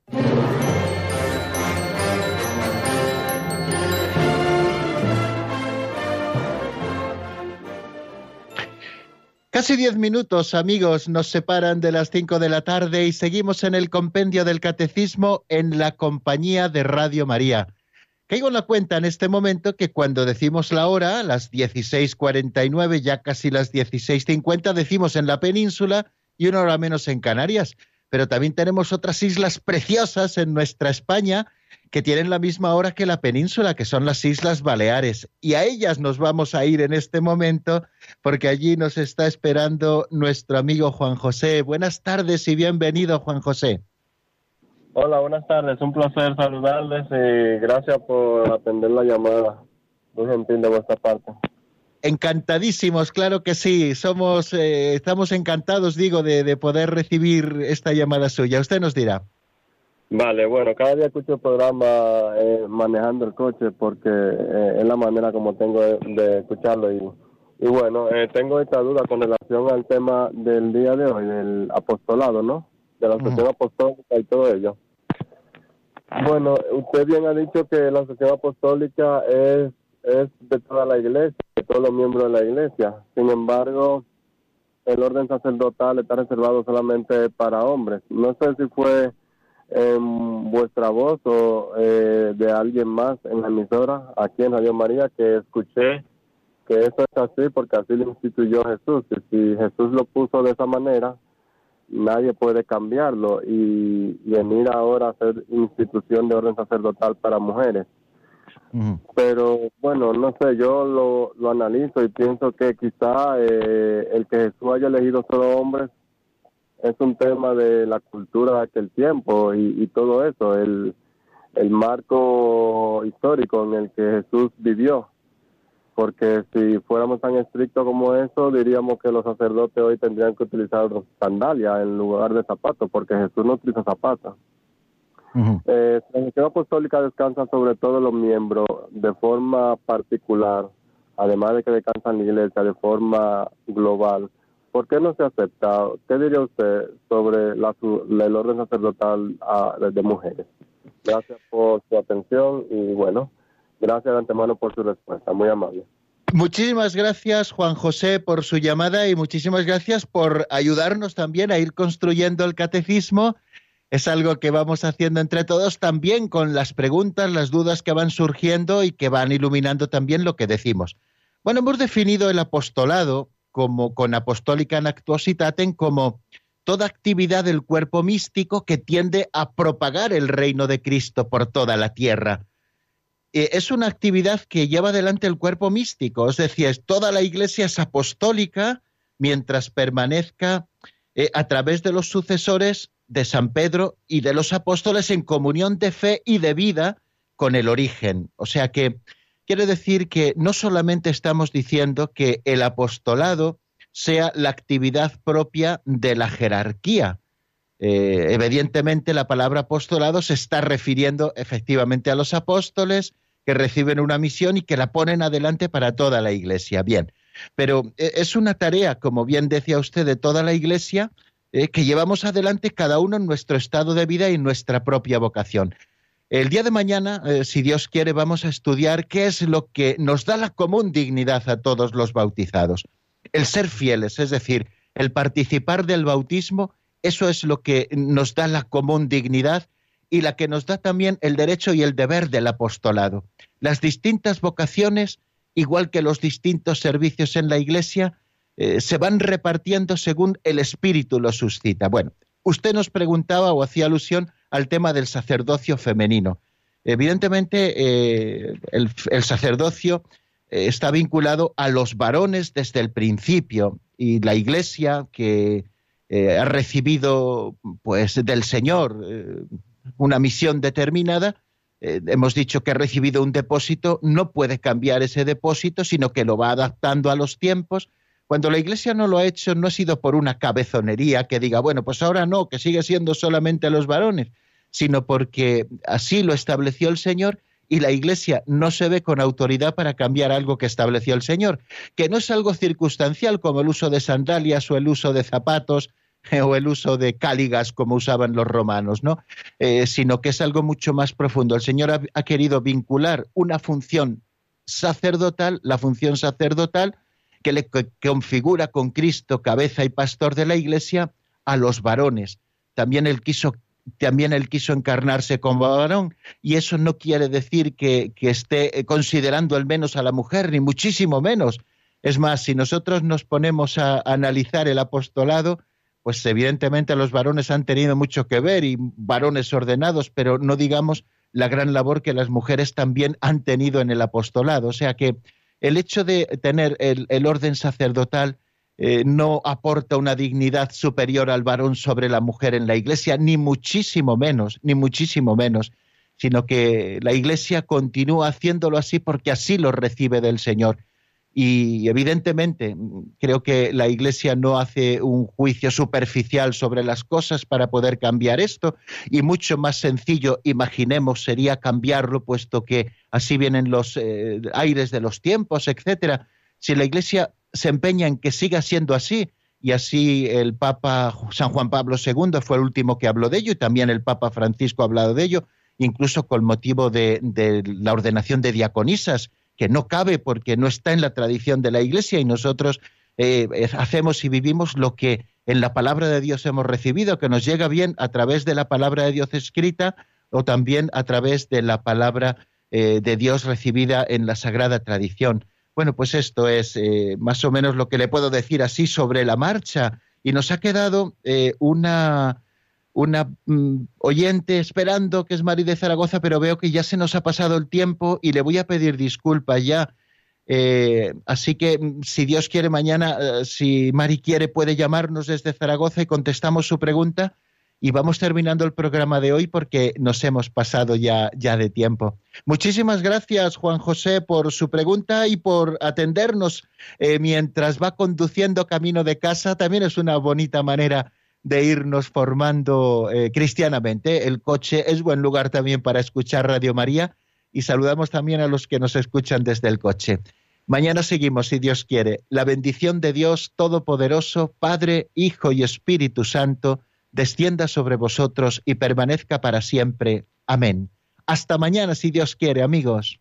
Casi diez minutos, amigos, nos separan de las cinco de la tarde y seguimos en el compendio del catecismo en la compañía de Radio María. Caigo en la cuenta en este momento que cuando decimos la hora, las 16.49, ya casi las 16.50, decimos en la península y una hora menos en Canarias. Pero también tenemos otras islas preciosas en nuestra España que tienen la misma hora que la península, que son las Islas Baleares. Y a ellas nos vamos a ir en este momento porque allí nos está esperando nuestro amigo Juan José. Buenas tardes y bienvenido, Juan José. Hola, buenas tardes. Un placer saludarles y gracias por atender la llamada. Muy gentil de vuestra parte. Encantadísimos, claro que sí. Somos, eh, estamos encantados, digo, de, de poder recibir esta llamada suya. Usted nos dirá. Vale, bueno, cada día escucho el programa eh, manejando el coche porque eh, es la manera como tengo de, de escucharlo y, y bueno, eh, tengo esta duda con relación al tema del día de hoy, del apostolado, ¿no? De la asociación apostólica y todo ello. Bueno, usted bien ha dicho que la asociación apostólica es, es de toda la iglesia, de todos los miembros de la iglesia. Sin embargo, el orden sacerdotal está reservado solamente para hombres. No sé si fue en vuestra voz o eh, de alguien más en la emisora, aquí en Radio María, que escuché que eso es así porque así lo instituyó Jesús. Y si Jesús lo puso de esa manera, nadie puede cambiarlo y venir ahora a ser institución de orden sacerdotal para mujeres. Pero bueno, no sé, yo lo, lo analizo y pienso que quizá eh, el que Jesús haya elegido solo hombres es un tema de la cultura de aquel tiempo y, y todo eso, el, el marco histórico en el que Jesús vivió. Porque si fuéramos tan estrictos como eso, diríamos que los sacerdotes hoy tendrían que utilizar sandalias en lugar de zapatos, porque Jesús no utiliza zapatos. Eh, la Iglesia Apostólica descansa sobre todos los miembros de forma particular, además de que descansan la Iglesia de forma global. ¿Por qué no se acepta? ¿Qué diría usted sobre la- el orden sacerdotal ah, de mujeres? Gracias por su atención y bueno, gracias de antemano por su respuesta, muy amable. Muchísimas gracias, Juan José, por su llamada y muchísimas gracias por ayudarnos también a ir construyendo el catecismo. Es algo que vamos haciendo entre todos también con las preguntas, las dudas que van surgiendo y que van iluminando también lo que decimos. Bueno, hemos definido el apostolado como con apostólica actuositatem como toda actividad del cuerpo místico que tiende a propagar el reino de Cristo por toda la tierra es una actividad que lleva adelante el cuerpo místico, es decir, toda la iglesia es apostólica mientras permanezca eh, a través de los sucesores de San Pedro y de los apóstoles en comunión de fe y de vida con el origen. O sea que quiere decir que no solamente estamos diciendo que el apostolado sea la actividad propia de la jerarquía, eh, evidentemente la palabra apostolado se está refiriendo efectivamente a los apóstoles que reciben una misión y que la ponen adelante para toda la iglesia. Bien, pero eh, es una tarea, como bien decía usted, de toda la iglesia eh, que llevamos adelante cada uno en nuestro estado de vida y nuestra propia vocación. El día de mañana, eh, si Dios quiere, vamos a estudiar qué es lo que nos da la común dignidad a todos los bautizados. El ser fieles, es decir, el participar del bautismo, eso es lo que nos da la común dignidad y la que nos da también el derecho y el deber del apostolado. Las distintas vocaciones, igual que los distintos servicios en la Iglesia, eh, se van repartiendo según el Espíritu lo suscita. Bueno, usted nos preguntaba o hacía alusión al tema del sacerdocio femenino. Evidentemente, eh, el, sacerdocio eh, está vinculado a los varones desde el principio y la Iglesia que ha recibido pues del Señor una misión determinada, eh, hemos dicho que ha recibido un depósito, no puede cambiar ese depósito, sino que lo va adaptando a los tiempos. Cuando la Iglesia no lo ha hecho, no ha sido por una cabezonería que diga, bueno, pues ahora no, que sigue siendo solamente los varones, sino porque así lo estableció el Señor y la Iglesia no se ve con autoridad para cambiar algo que estableció el Señor, que no es algo circunstancial como el uso de sandalias o el uso de zapatos o el uso de cáligas como usaban los romanos, ¿no? Eh, sino que es algo mucho más profundo. El Señor ha, querido vincular una función sacerdotal, la función sacerdotal, que le configura con Cristo, cabeza y pastor de la Iglesia, a los varones. También él quiso, también él quiso encarnarse como varón, y eso no quiere decir que, que esté eh, considerando al menos a la mujer, ni muchísimo menos. Es más, si nosotros nos ponemos a analizar el apostolado, pues evidentemente los varones han tenido mucho que ver y varones ordenados, pero no digamos la gran labor que las mujeres también han tenido en el apostolado. O sea que el hecho de tener el, orden sacerdotal eh, no aporta una dignidad superior al varón sobre la mujer en la iglesia, ni muchísimo menos, ni muchísimo menos, sino que la iglesia continúa haciéndolo así porque así lo recibe del Señor. Y evidentemente creo que la Iglesia no hace un juicio superficial sobre las cosas para poder cambiar esto y mucho más sencillo, imaginemos, sería cambiarlo, puesto que así vienen los eh, aires de los tiempos, etcétera. Si la Iglesia se empeña en que siga siendo así, y así el Papa San Juan Pablo II fue el último que habló de ello y también el Papa Francisco ha hablado de ello, incluso con motivo de, de la ordenación de diaconisas que no cabe porque no está en la tradición de la Iglesia y nosotros eh, hacemos y vivimos lo que en la palabra de Dios hemos recibido, que nos llega bien a través de la palabra de Dios escrita o también a través de la palabra eh, de Dios recibida en la sagrada tradición. Bueno, pues esto es eh, más o menos lo que le puedo decir así sobre la marcha. Y nos ha quedado una, una mm, oyente esperando, que es Mari de Zaragoza, pero veo que ya se nos ha pasado el tiempo y le voy a pedir disculpas ya. Eh, así que mm, si Dios quiere mañana, eh, si Mari quiere, puede llamarnos desde Zaragoza y contestamos su pregunta. Y vamos terminando el programa de hoy porque nos hemos pasado ya, ya de tiempo. Muchísimas gracias, Juan José, por su pregunta y por atendernos eh, mientras va conduciendo camino de casa. También es una bonita manera de irnos formando eh, cristianamente. El coche es buen lugar también para escuchar Radio María y saludamos también a los que nos escuchan desde el coche. Mañana seguimos, si Dios quiere. La bendición de Dios Todopoderoso, Padre, Hijo y Espíritu Santo, descienda sobre vosotros y permanezca para siempre. Amén. Hasta mañana, si Dios quiere, amigos.